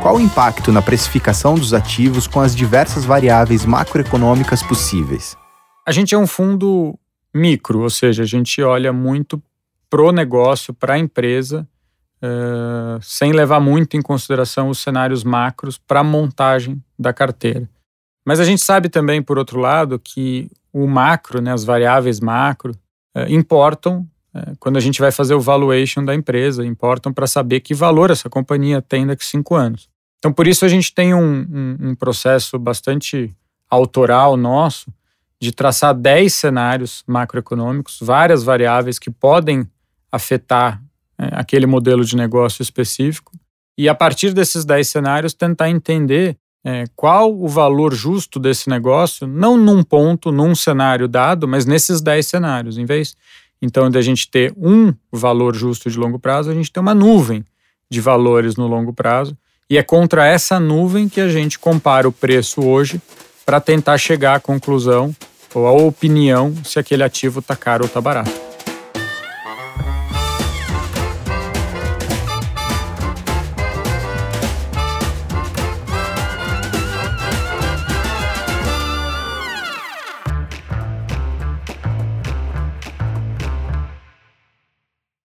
qual o impacto na precificação dos ativos com as diversas variáveis macroeconômicas possíveis? A gente é um fundo micro, ou seja, a gente olha muito pro negócio, para a empresa, uh, sem levar muito em consideração os cenários macros para a montagem da carteira. Mas a gente sabe também, por outro lado, que o macro, né, as variáveis macro, uh, importam uh, quando a gente vai fazer o valuation da empresa, importam para saber que valor essa companhia tem daqui a cinco anos. Então, por isso, a gente tem um, um, um processo bastante autoral nosso de traçar 10 cenários macroeconômicos, várias variáveis que podem afetar é, aquele modelo de negócio específico, e a partir desses 10 cenários tentar entender é, qual o valor justo desse negócio, não num ponto, num cenário dado, mas nesses 10 cenários. Em vez, então, de a gente ter um valor justo de longo prazo, a gente tem uma nuvem de valores no longo prazo, e é contra essa nuvem que a gente compara o preço hoje para tentar chegar à conclusão ou à opinião se aquele ativo está caro ou está barato.